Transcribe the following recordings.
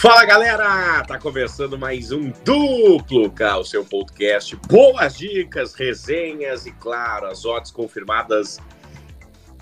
Fala galera, tá começando mais um Duplo K, o seu podcast. Boas dicas, resenhas e, claro, as odds confirmadas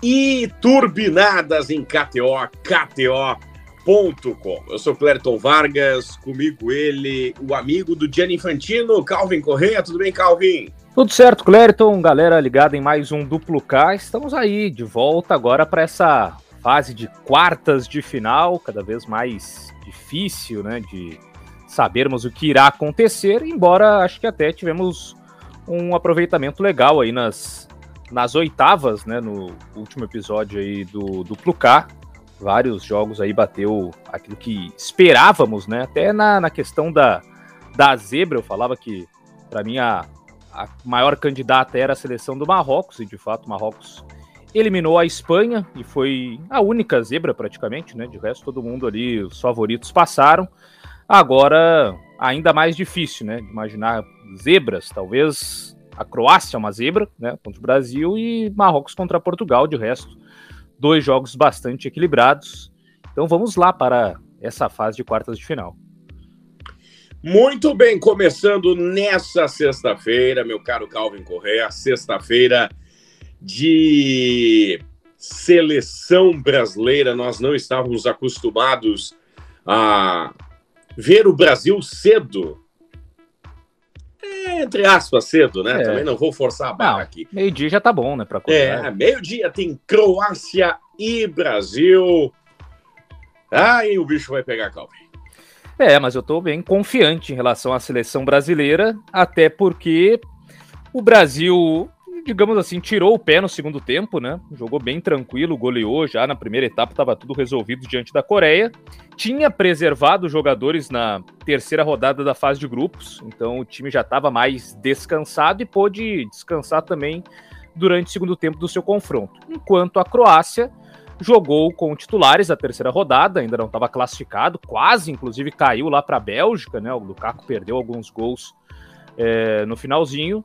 e turbinadas em KTO, KTO.com. Eu sou Clerton Vargas, comigo ele, o amigo do Gianni Infantino, Calvin Correia. Tudo bem, Calvin? Tudo certo, Clerton, galera ligada em mais um Duplo K. Estamos aí de volta agora para essa fase de quartas de final, cada vez mais difícil, né, de sabermos o que irá acontecer, embora acho que até tivemos um aproveitamento legal aí nas, nas oitavas, né, no último episódio aí do, do Plucar. Vários jogos aí bateu aquilo que esperávamos, né, até na, na questão da, da zebra, eu falava que para mim a, a maior candidata era a seleção do Marrocos, e de fato o Marrocos eliminou a Espanha e foi a única zebra praticamente, né? De resto, todo mundo ali, os favoritos passaram. Agora, ainda mais difícil, né? Imaginar zebras, talvez a Croácia é uma zebra, né? Contra o Brasil e Marrocos contra Portugal, de resto, dois jogos bastante equilibrados. Então vamos lá para essa fase de quartas de final. Muito bem, começando nessa sexta-feira, meu caro Calvin Correa, sexta-feira de seleção brasileira. Nós não estávamos acostumados a ver o Brasil cedo. É, entre aspas, cedo, né? É. Também não vou forçar a barra aqui. Meio-dia já tá bom, né? Pra é, meio-dia tem Croácia e Brasil. Aí o bicho vai pegar calma. É, mas eu tô bem confiante em relação à seleção brasileira, até porque o Brasil digamos assim, tirou o pé no segundo tempo, né? Jogou bem tranquilo, goleou já na primeira etapa, estava tudo resolvido diante da Coreia. Tinha preservado jogadores na terceira rodada da fase de grupos, então o time já estava mais descansado e pôde descansar também durante o segundo tempo do seu confronto. Enquanto a Croácia jogou com titulares a terceira rodada, ainda não estava classificado, quase inclusive caiu lá para a Bélgica, né? O Lukaku perdeu alguns gols é, no finalzinho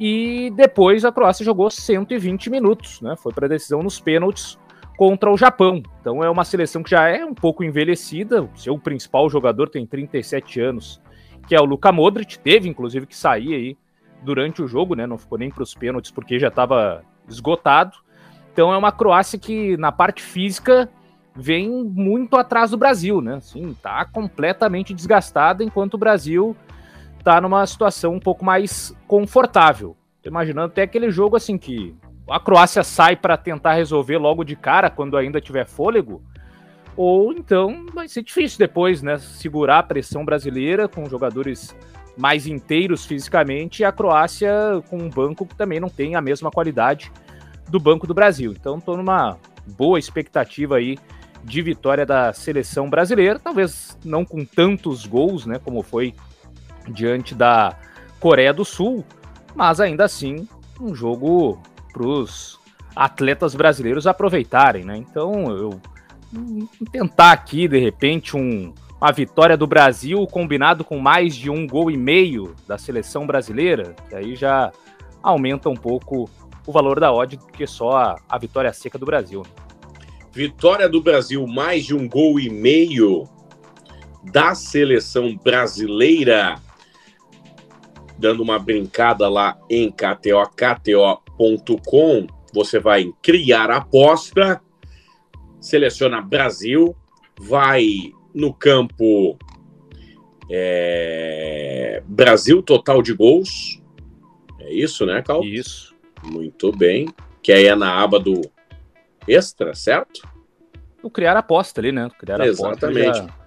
e depois a Croácia jogou 120 minutos, né? Foi para a decisão nos pênaltis contra o Japão. Então é uma seleção que já é um pouco envelhecida. O seu principal jogador tem 37 anos, que é o Luka Modric. Teve inclusive que sair aí durante o jogo, né? Não ficou nem para os pênaltis porque já estava esgotado. Então é uma Croácia que na parte física vem muito atrás do Brasil, né? Assim, tá completamente desgastada, enquanto o Brasil tá numa situação um pouco mais confortável. Tô imaginando até aquele jogo assim que a Croácia sai para tentar resolver logo de cara quando ainda tiver fôlego, ou então vai ser difícil depois, né, segurar a pressão brasileira com jogadores mais inteiros fisicamente e a Croácia com um banco que também não tem a mesma qualidade do banco do Brasil. Então tô numa boa expectativa aí de vitória da seleção brasileira, talvez não com tantos gols, né, como foi diante da Coreia do Sul, mas ainda assim um jogo para os atletas brasileiros aproveitarem, né? Então eu tentar aqui de repente um, uma vitória do Brasil combinado com mais de um gol e meio da seleção brasileira, que aí já aumenta um pouco o valor da odd do que só a, a vitória seca do Brasil. Vitória do Brasil mais de um gol e meio da seleção brasileira dando uma brincada lá em KTO, KTO.com, você vai criar aposta, seleciona Brasil, vai no campo é, Brasil total de gols. É isso, né, Cal? Isso. Muito bem. Que aí é na aba do extra, certo? O criar aposta ali, né? Criar Exatamente. aposta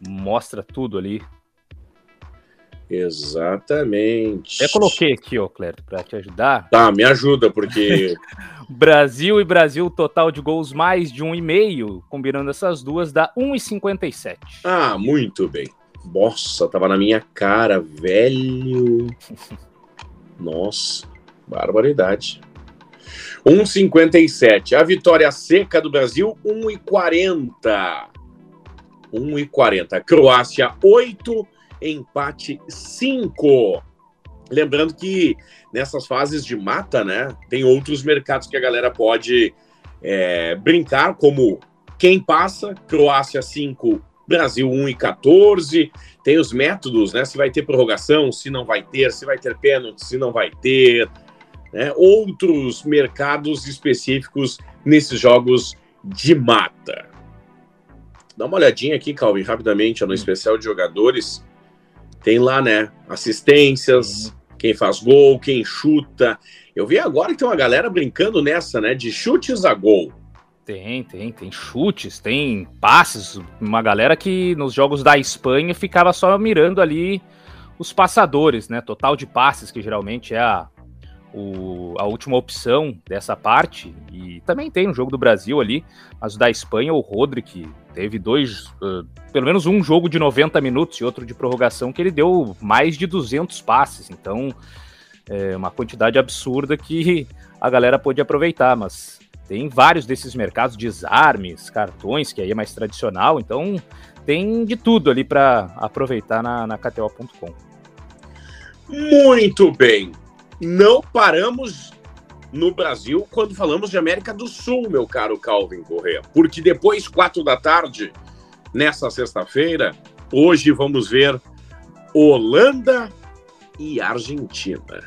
mostra tudo ali. Exatamente. Eu coloquei aqui, ó, Cleto, para te ajudar. Tá, me ajuda, porque. Brasil e Brasil, total de gols mais de 1,5. Combinando essas duas, dá 1,57. Ah, muito bem. Nossa, tava na minha cara, velho. Nossa, barbaridade. 1,57. A vitória seca do Brasil, 1,40. 1,40. Croácia, 8 empate 5. Lembrando que nessas fases de mata, né, tem outros mercados que a galera pode é, brincar, como quem passa, Croácia 5, Brasil 1 e 14. Tem os métodos, né? Se vai ter prorrogação, se não vai ter, se vai ter pênalti, se não vai ter. Né? Outros mercados específicos nesses jogos de mata. Dá uma olhadinha aqui, Calvin, rapidamente, no hum. especial de jogadores. Tem lá, né? Assistências, quem faz gol, quem chuta. Eu vi agora que tem uma galera brincando nessa, né? De chutes a gol. Tem, tem, tem chutes, tem passes. Uma galera que nos jogos da Espanha ficava só mirando ali os passadores, né? Total de passes, que geralmente é a, o, a última opção dessa parte. E também tem no jogo do Brasil ali, mas da Espanha, o Rodrigo teve dois, uh, pelo menos um jogo de 90 minutos e outro de prorrogação que ele deu mais de 200 passes. Então, é uma quantidade absurda que a galera pôde aproveitar, mas tem vários desses mercados, desarmes, cartões, que aí é mais tradicional, então tem de tudo ali para aproveitar na, na KTO.com. Muito bem. Não paramos no Brasil quando falamos de América do Sul, meu caro Calvin Correa, porque depois, quatro da tarde, nessa sexta-feira, hoje vamos ver Holanda e Argentina.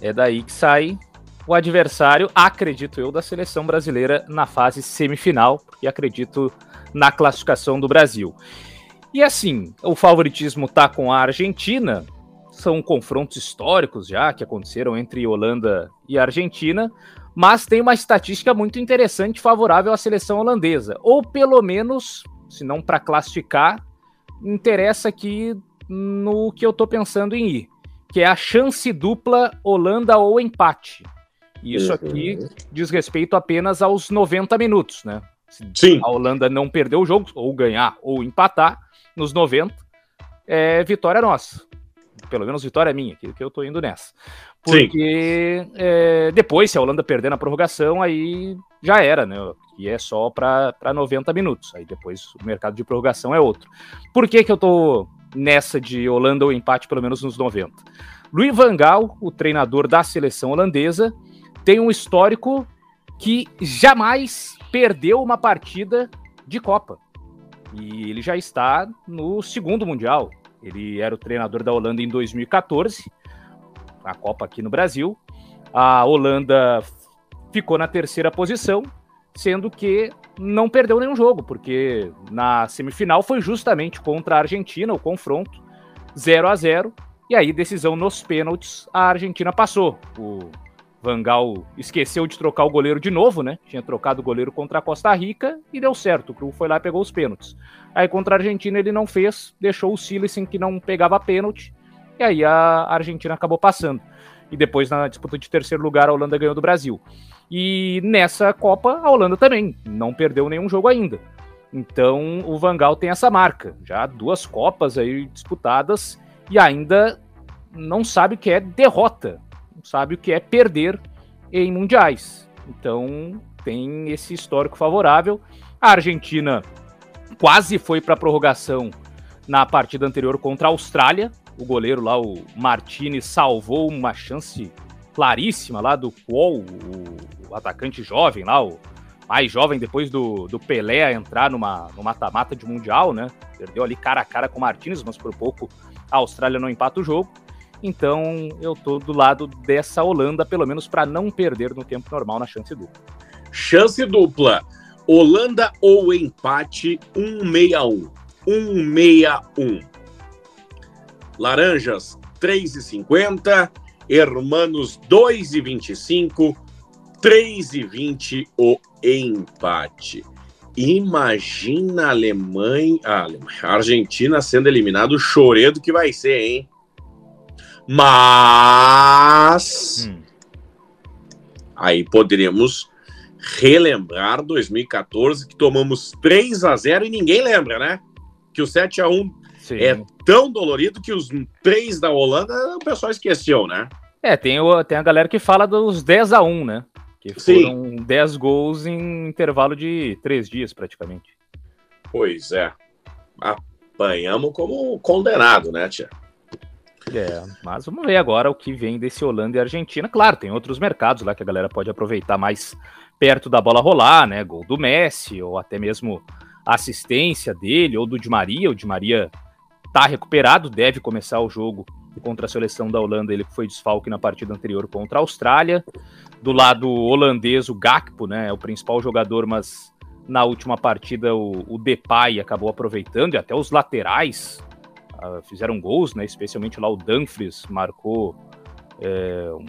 É daí que sai o adversário, acredito eu, da seleção brasileira na fase semifinal, e acredito na classificação do Brasil. E assim, o favoritismo tá com a Argentina, são confrontos históricos já que aconteceram entre Holanda e Argentina, mas tem uma estatística muito interessante favorável à seleção holandesa, ou pelo menos, se não para classificar, interessa aqui no que eu tô pensando em ir, que é a chance dupla Holanda ou empate. E isso aqui uhum. diz respeito apenas aos 90 minutos, né? Se Sim. a Holanda não perder o jogo, ou ganhar, ou empatar, nos 90, é vitória nossa. Pelo menos vitória minha, que, que eu tô indo nessa. Porque é, depois, se a Holanda perder na prorrogação, aí já era, né? E é só para 90 minutos. Aí depois o mercado de prorrogação é outro. Por que, que eu tô nessa de Holanda ou empate, pelo menos nos 90? Louis Van Gaal, o treinador da seleção holandesa, tem um histórico que jamais perdeu uma partida de Copa. E ele já está no segundo Mundial. Ele era o treinador da Holanda em 2014, a Copa aqui no Brasil. A Holanda ficou na terceira posição, sendo que não perdeu nenhum jogo, porque na semifinal foi justamente contra a Argentina o confronto, 0 a 0 e aí decisão nos pênaltis, a Argentina passou. O Vangal esqueceu de trocar o goleiro de novo, né? Tinha trocado o goleiro contra a Costa Rica e deu certo. O Cru foi lá e pegou os pênaltis. Aí contra a Argentina ele não fez, deixou o Silicen que não pegava pênalti. E aí a Argentina acabou passando. E depois na disputa de terceiro lugar a Holanda ganhou do Brasil. E nessa Copa a Holanda também não perdeu nenhum jogo ainda. Então o Vangal tem essa marca, já duas Copas aí disputadas e ainda não sabe o que é derrota sabe o que é perder em mundiais. Então tem esse histórico favorável. A Argentina quase foi para a prorrogação na partida anterior contra a Austrália. O goleiro lá, o Martinez, salvou uma chance claríssima lá do Quol, o, atacante jovem lá, o mais jovem depois do, do Pelé entrar numa, no mata-mata de Mundial, né? Perdeu ali cara a cara com o Martinez, mas por pouco a Austrália não empata o jogo. Então eu tô do lado dessa Holanda, pelo menos para não perder no tempo normal na chance dupla. Chance dupla. Holanda ou empate 161. 161. Laranjas 3,50. Hermanos 2,25. 3,20 o empate. Imagina a Alemanha, a Argentina sendo eliminado, o choredo que vai ser, hein? Mas hum. aí poderíamos relembrar 2014 que tomamos 3 a 0 e ninguém lembra, né? Que o 7 a 1 Sim. é tão dolorido que os 3 da Holanda o pessoal esqueceu, né? É, tem, o, tem a galera que fala dos 10 a 1, né? Que foram Sim. 10 gols em intervalo de 3 dias, praticamente. Pois é. Apanhamos como condenado, né, tia? É, mas vamos ver agora o que vem desse Holanda e Argentina. Claro, tem outros mercados lá que a galera pode aproveitar mais perto da bola rolar, né? Gol do Messi, ou até mesmo assistência dele, ou do Di Maria. O Di Maria tá recuperado, deve começar o jogo contra a seleção da Holanda. Ele foi desfalque na partida anterior contra a Austrália. Do lado holandês, o Gakpo, né? É o principal jogador, mas na última partida o, o Depay acabou aproveitando e até os laterais uh, fizeram gols, né? Especialmente lá o Dumfries marcou é, um,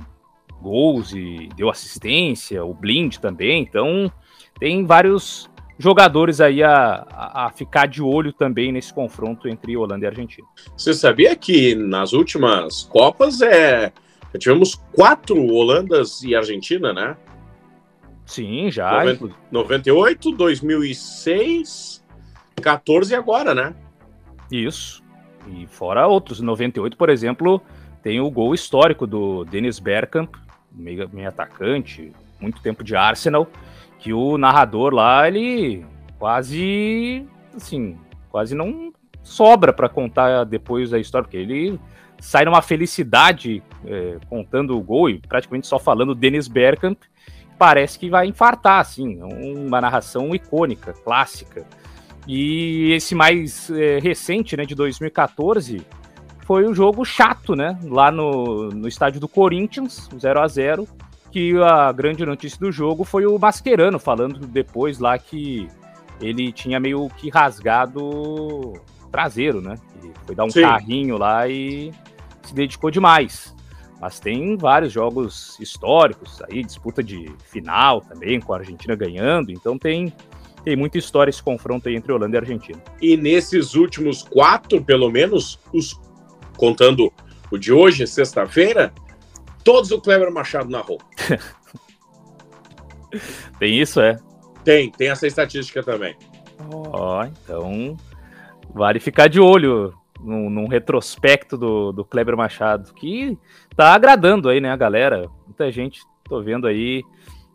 gols e deu assistência, o Blind também. Então tem vários jogadores aí a, a, ficar de olho também nesse confronto entre Holanda e Argentina. Você sabia que nas últimas Copas é, tivemos quatro Holandas e Argentina, né? Sim, já. 90, 98, 2006, 14 e agora, né? Isso. E fora outros. 98, por exemplo, tem o gol histórico do Dennis Bergkamp, meio, meio atacante, muito tempo de Arsenal, que o narrador lá, ele quase, assim, quase não sobra para contar depois a história, porque ele sai numa felicidade é, contando o gol e praticamente só falando Dennis Bergkamp, parece que vai infartar, assim, uma narração icônica, clássica. E esse mais é, recente, né, de 2014, foi um jogo chato, né, lá no, no estádio do Corinthians, 0 a 0 que a grande notícia do jogo foi o Mascherano falando depois lá que ele tinha meio que rasgado traseiro, né? foi dar um Sim. carrinho lá e se dedicou demais. Mas tem vários jogos históricos aí, disputa de final também, com a Argentina ganhando. Então tem, tem muita história esse confronto aí entre Holanda e Argentina. E nesses últimos quatro, pelo menos, os contando o de hoje, sexta-feira, todos o Kleber Machado narrou. tem isso, é? Tem, tem essa estatística também. Ó, oh, então vale ficar de olho num, num, retrospecto do, do Kleber Machado, que tá agradando aí, né, a galera. Muita gente, tô vendo aí,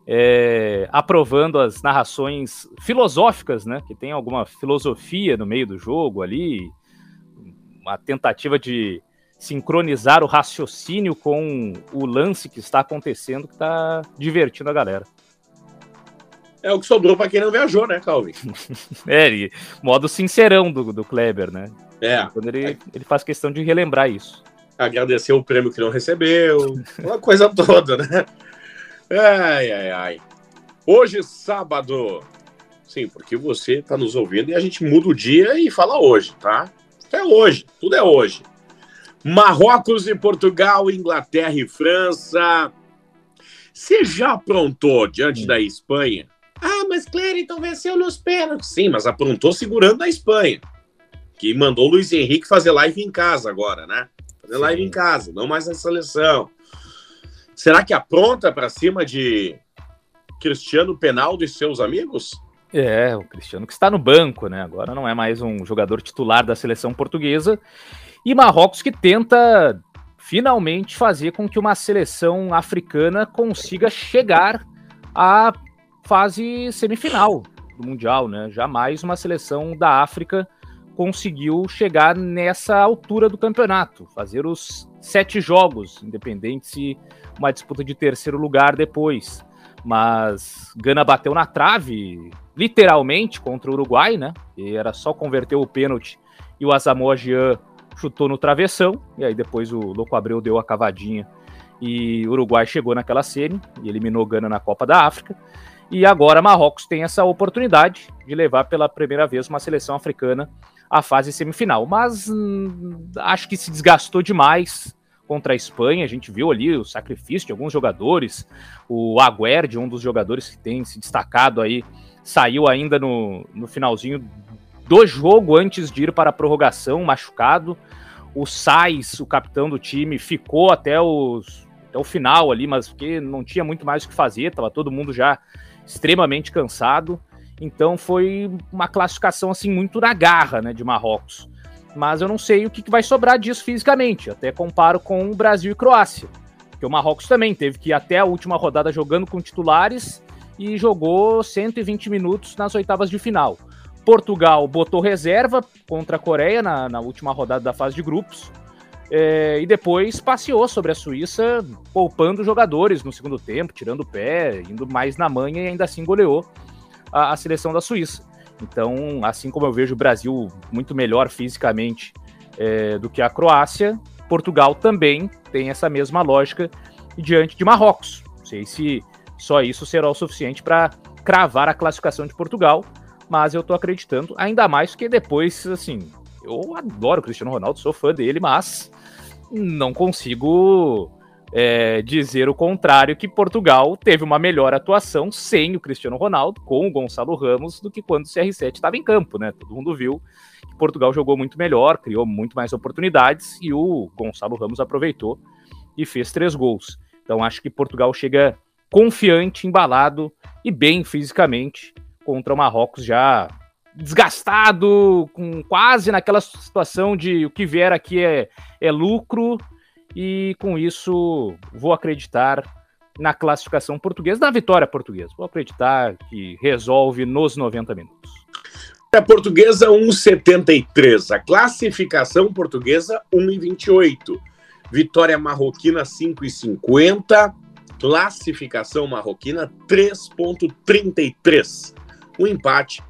é, aprovando as narrações filosóficas, né, que tem alguma filosofia no meio do jogo ali, uma tentativa de sincronizar o raciocínio com o lance que está acontecendo, que está divertindo a galera. É o que sobrou para quem não viajou, né, Calvin? é, ele, modo sincerão do, do Kleber, né? É. Quando ele, ele faz questão de relembrar isso. Agradecer o prêmio que não recebeu, uma coisa toda, né? Ai, ai, ai. Hoje, sábado. Sim, porque você está nos ouvindo e a gente muda o dia e fala hoje, tá? É hoje, tudo é hoje. Marrocos e Portugal, Inglaterra e França. Você já aprontou diante da Espanha? Ah, mas Clériton venceu nos pênaltis. Sim, mas aprontou segurando a Espanha. Que mandou o Luiz Henrique fazer live em casa agora, né? Fazer Sim. live em casa, não mais na seleção. Será que apronta para cima de Cristiano Penaldo e seus amigos? É, o Cristiano que está no banco, né? Agora não é mais um jogador titular da seleção portuguesa. E Marrocos que tenta finalmente fazer com que uma seleção africana consiga chegar à fase semifinal do Mundial, né? Jamais uma seleção da África conseguiu chegar nessa altura do campeonato, fazer os sete jogos, independente se uma disputa de terceiro lugar depois. Mas Gana bateu na trave, literalmente, contra o Uruguai, né? E era só converter o pênalti e o Asamoah Gyan chutou no travessão, e aí depois o Louco Abreu deu a cavadinha e o Uruguai chegou naquela série e eliminou Gana na Copa da África. E agora Marrocos tem essa oportunidade de levar pela primeira vez uma seleção africana à fase semifinal. Mas hum, acho que se desgastou demais contra a Espanha. A gente viu ali o sacrifício de alguns jogadores. O Aguerd, um dos jogadores que tem se destacado aí, saiu ainda no, no finalzinho do jogo antes de ir para a prorrogação, machucado. O Sais, o capitão do time, ficou até, os, até o final ali, mas porque não tinha muito mais o que fazer, estava todo mundo já extremamente cansado. Então foi uma classificação assim muito na garra, né, de Marrocos. Mas eu não sei o que, vai sobrar disso fisicamente. Até comparo com o Brasil e Croácia, porque o Marrocos também teve que ir até a última rodada jogando com titulares e jogou 120 minutos nas oitavas de final. Portugal botou reserva contra a Coreia na, na última rodada da fase de grupos. É, e depois passeou sobre a Suíça, poupando jogadores no segundo tempo, tirando o pé, indo mais na manha e ainda assim goleou a, a seleção da Suíça. Então, assim como eu vejo o Brasil muito melhor fisicamente é, do que a Croácia, Portugal também tem essa mesma lógica diante de Marrocos. Não sei se só isso será o suficiente para cravar a classificação de Portugal, mas eu estou acreditando, ainda mais que depois, assim, eu adoro o Cristiano Ronaldo, sou fã dele, mas não consigo é, dizer o contrário, que Portugal teve uma melhor atuação sem o Cristiano Ronaldo, com o Gonçalo Ramos, do que quando o CR7 estava em campo, né? Todo mundo viu que Portugal jogou muito melhor, criou muito mais oportunidades e o Gonçalo Ramos aproveitou e fez três gols. Então acho que Portugal chega confiante, embalado e bem fisicamente contra o Marrocos já desgastado, com quase naquela situação de o que vier aqui é, é lucro, e com isso vou acreditar na classificação portuguesa, na vitória portuguesa. Vou acreditar que resolve nos 90 minutos. A portuguesa 1,73. A classificação portuguesa 1,28. Vitória marroquina 5,50. Classificação marroquina 3,33. O empate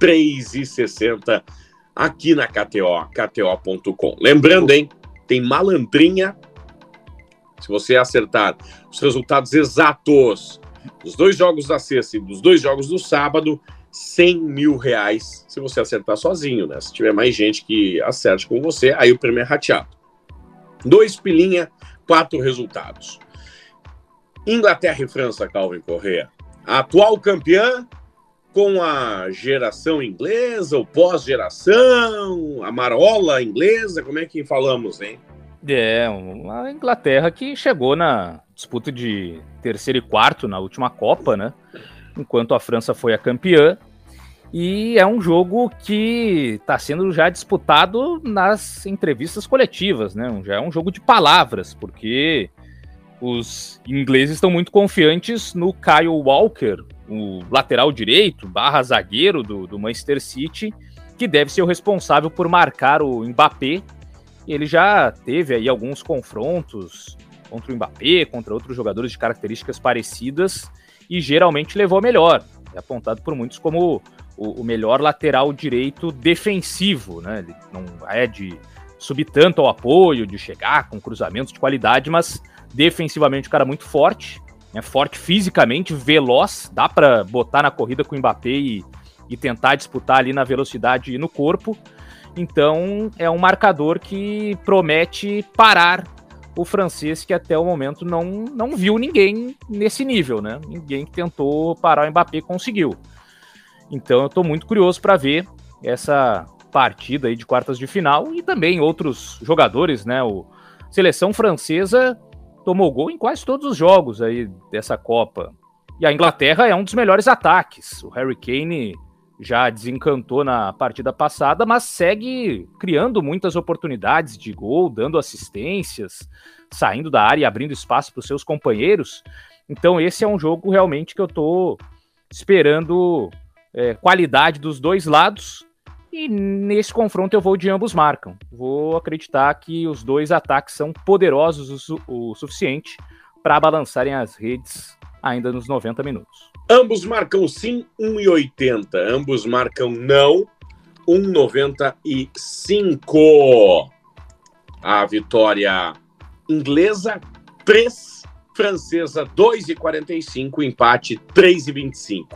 3,60 aqui na KTO, KTO.com. Lembrando, hein? Tem malandrinha. Se você acertar os resultados exatos dos dois jogos da sexta e dos dois jogos do sábado, 100 mil reais se você acertar sozinho, né? Se tiver mais gente que acerte com você, aí o prêmio é rateado. Dois pilinha, quatro resultados. Inglaterra e França, Calvin Correa. A atual campeã com a geração inglesa, ou pós-geração, a marola inglesa, como é que falamos, hein? É, uma Inglaterra que chegou na disputa de terceiro e quarto na última Copa, né? Enquanto a França foi a campeã. E é um jogo que está sendo já disputado nas entrevistas coletivas, né? Já é um jogo de palavras, porque os ingleses estão muito confiantes no Kyle Walker, o lateral direito, barra zagueiro do, do Manchester City, que deve ser o responsável por marcar o Mbappé. Ele já teve aí alguns confrontos contra o Mbappé, contra outros jogadores de características parecidas, e geralmente levou a melhor. É apontado por muitos como o, o melhor lateral direito defensivo, né? Ele não é de subir tanto ao apoio, de chegar com cruzamentos de qualidade, mas defensivamente o cara muito forte é forte fisicamente, veloz, dá para botar na corrida com o Mbappé e, e tentar disputar ali na velocidade e no corpo. Então é um marcador que promete parar o francês que até o momento não, não viu ninguém nesse nível, né? Ninguém que tentou parar o Mbappé conseguiu. Então eu estou muito curioso para ver essa partida aí de quartas de final e também outros jogadores, né? O seleção francesa tomou gol em quase todos os jogos aí dessa Copa. E a Inglaterra é um dos melhores ataques. O Harry Kane já desencantou na partida passada, mas segue criando muitas oportunidades de gol, dando assistências, saindo da área e abrindo espaço para os seus companheiros. Então esse é um jogo realmente que eu estou esperando é, qualidade dos dois lados e nesse confronto eu vou de ambos marcam. Vou acreditar que os dois ataques são poderosos o, o suficiente para balançarem as redes ainda nos 90 minutos. Ambos marcam sim 1,80. Ambos marcam não 1,95. A vitória inglesa 3, francesa 2,45, empate 3,25.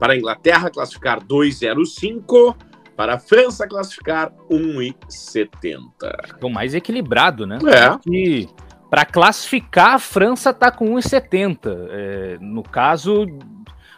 Para a Inglaterra classificar 2,05 para a França classificar 1,70. É o mais equilibrado, né? É. E para classificar, a França está com 1,70. É, no caso,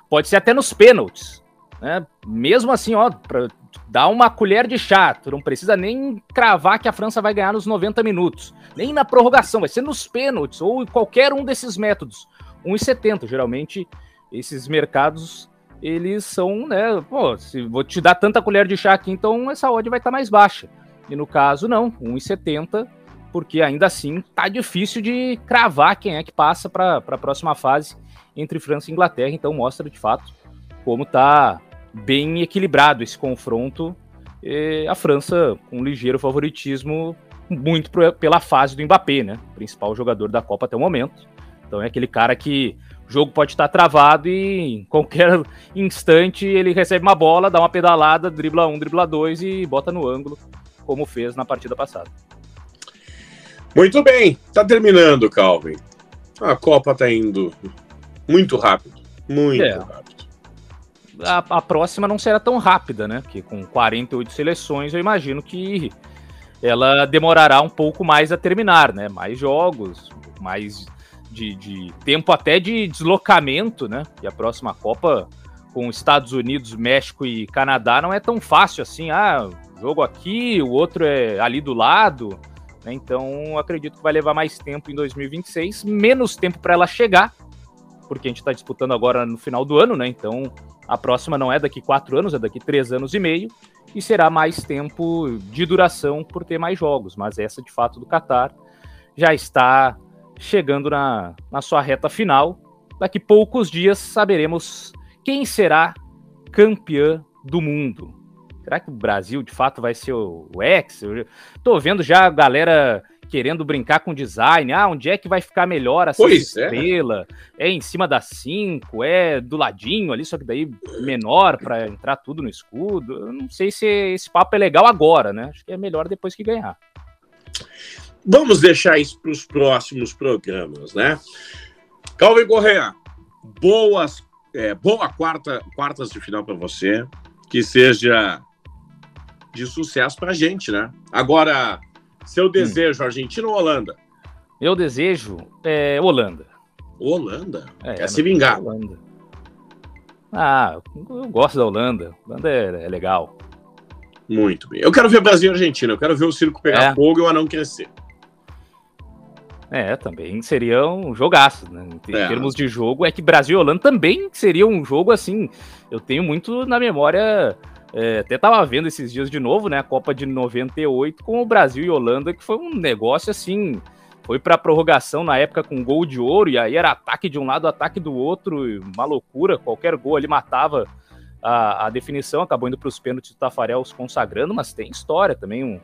pode ser até nos pênaltis. Né? Mesmo assim, ó, para dar uma colher de chá, tu não precisa nem cravar que a França vai ganhar nos 90 minutos. Nem na prorrogação, vai ser nos pênaltis ou qualquer um desses métodos. 1,70. Geralmente, esses mercados eles são, né, pô, se vou te dar tanta colher de chá aqui, então essa odd vai estar tá mais baixa. E no caso, não, 1,70, porque ainda assim tá difícil de cravar quem é que passa para a próxima fase entre França e Inglaterra, então mostra de fato como tá bem equilibrado esse confronto. E a França com um ligeiro favoritismo muito pela fase do Mbappé, né? Principal jogador da Copa até o momento. Então é aquele cara que o jogo pode estar travado e em qualquer instante ele recebe uma bola, dá uma pedalada, dribla um, dribla dois e bota no ângulo, como fez na partida passada. Muito bem, tá terminando, Calvin. A Copa tá indo muito rápido, muito é. rápido. A, a, próxima não será tão rápida, né? Que com 48 seleções eu imagino que ela demorará um pouco mais a terminar, né? Mais jogos, mais de, de tempo até de deslocamento, né? E a próxima Copa com Estados Unidos, México e Canadá não é tão fácil assim. Ah, jogo aqui, o outro é ali do lado. Né? Então, acredito que vai levar mais tempo em 2026, menos tempo para ela chegar, porque a gente está disputando agora no final do ano, né? Então, a próxima não é daqui quatro anos, é daqui três anos e meio, e será mais tempo de duração por ter mais jogos. Mas essa, de fato, do Qatar já está chegando na, na sua reta final. Daqui poucos dias saberemos quem será campeã do mundo. Será que o Brasil de fato vai ser o, o ex? Eu tô vendo já a galera querendo brincar com design. Ah, onde é que vai ficar melhor essa pois é. estrela? É. é em cima da 5, é do ladinho ali, só que daí menor para entrar tudo no escudo. Eu não sei se esse papo é legal agora, né? Acho que é melhor depois que ganhar. Vamos deixar isso para os próximos programas, né? Calvin Correa, boas, é, boa quarta, quartas de final para você. Que seja de sucesso para a gente, né? Agora, seu hum. desejo, hum. Argentina ou Holanda? Meu desejo é Holanda. Holanda? É, Quer se vingar. Holanda. Ah, eu gosto da Holanda. Holanda é, é, legal. Muito bem. Eu quero ver Brasil e Argentina. Eu quero ver o circo pegar é. fogo e o anão crescer. É, também seria um jogaço, né? Em é. termos de jogo, é que Brasil e Holanda também seria um jogo assim. Eu tenho muito na memória é, até tava vendo esses dias de novo, né? A Copa de 98 com o Brasil e Holanda, que foi um negócio assim. Foi para prorrogação na época com gol de ouro, e aí era ataque de um lado, ataque do outro, uma loucura. Qualquer gol ali matava a, a definição, acabou indo para os pênaltis do Tafarel se consagrando, mas tem história também, um,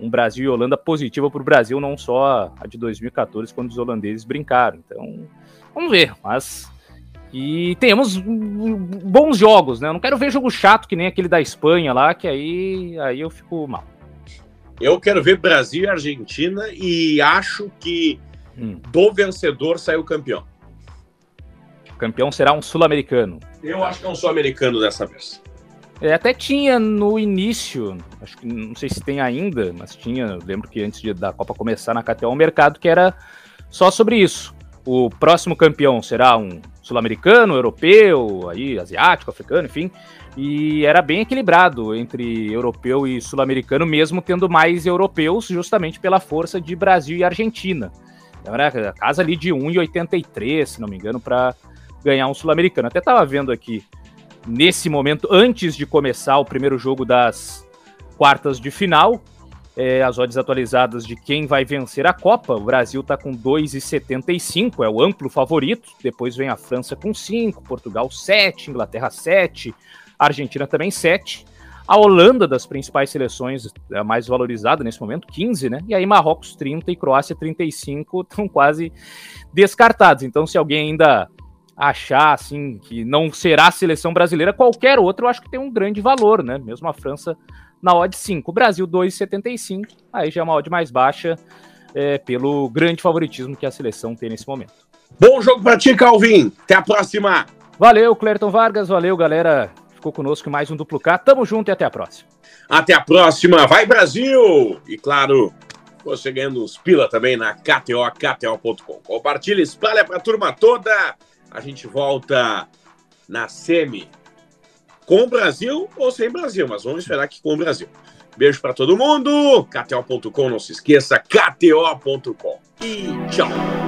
um Brasil e Holanda positiva para o Brasil, não só a de 2014, quando os holandeses brincaram. Então, vamos ver, mas e temos bons jogos, né? Eu não quero ver jogo chato que nem aquele da Espanha lá, que aí, aí eu fico mal. Eu quero ver Brasil e Argentina e acho que hum. do vencedor saiu campeão. O campeão será um sul-americano. Eu acho que é um sul-americano dessa vez. É, até tinha no início, acho que não sei se tem ainda, mas tinha, lembro que antes de, da Copa começar na KTO, um mercado que era só sobre isso. O próximo campeão será um sul-americano, europeu, aí asiático, africano, enfim. E era bem equilibrado entre europeu e sul-americano, mesmo tendo mais europeus, justamente pela força de Brasil e Argentina. Então era a casa ali de 1,83, se não me engano, para ganhar um sul-americano. Até estava vendo aqui, nesse momento, antes de começar o primeiro jogo das quartas de final, é, as odds atualizadas de quem vai vencer a Copa. O Brasil está com 2,75, é o amplo favorito. Depois vem a França com 5, Portugal 7, Inglaterra 7, Argentina também 7. A Holanda, das principais seleções, é a mais valorizada nesse momento, 15, né? E aí Marrocos 30 e Croácia 35 estão quase descartados. Então, se alguém ainda achar assim que não será a seleção brasileira, qualquer outro eu acho que tem um grande valor, né? Mesmo a França na odd 5. O Brasil 2,75, aí já é uma odd mais baixa é, pelo grande favoritismo que a seleção tem nesse momento. Bom jogo para ti, Calvin. Até a próxima. Valeu, Clerton Vargas. Valeu, galera. Ficou conosco mais um Duplo K. Tamo junto e até a próxima. Até a próxima. Vai, Brasil! E claro, você ganhando uns pila também na KTO, KTO.com. Compartilha, espalha pra turma toda. A gente volta na semi com o Brasil ou sem Brasil, mas vamos esperar que com o Brasil. Beijo para todo mundo. KTO.com, não se esqueça, KTO.com. E tchau.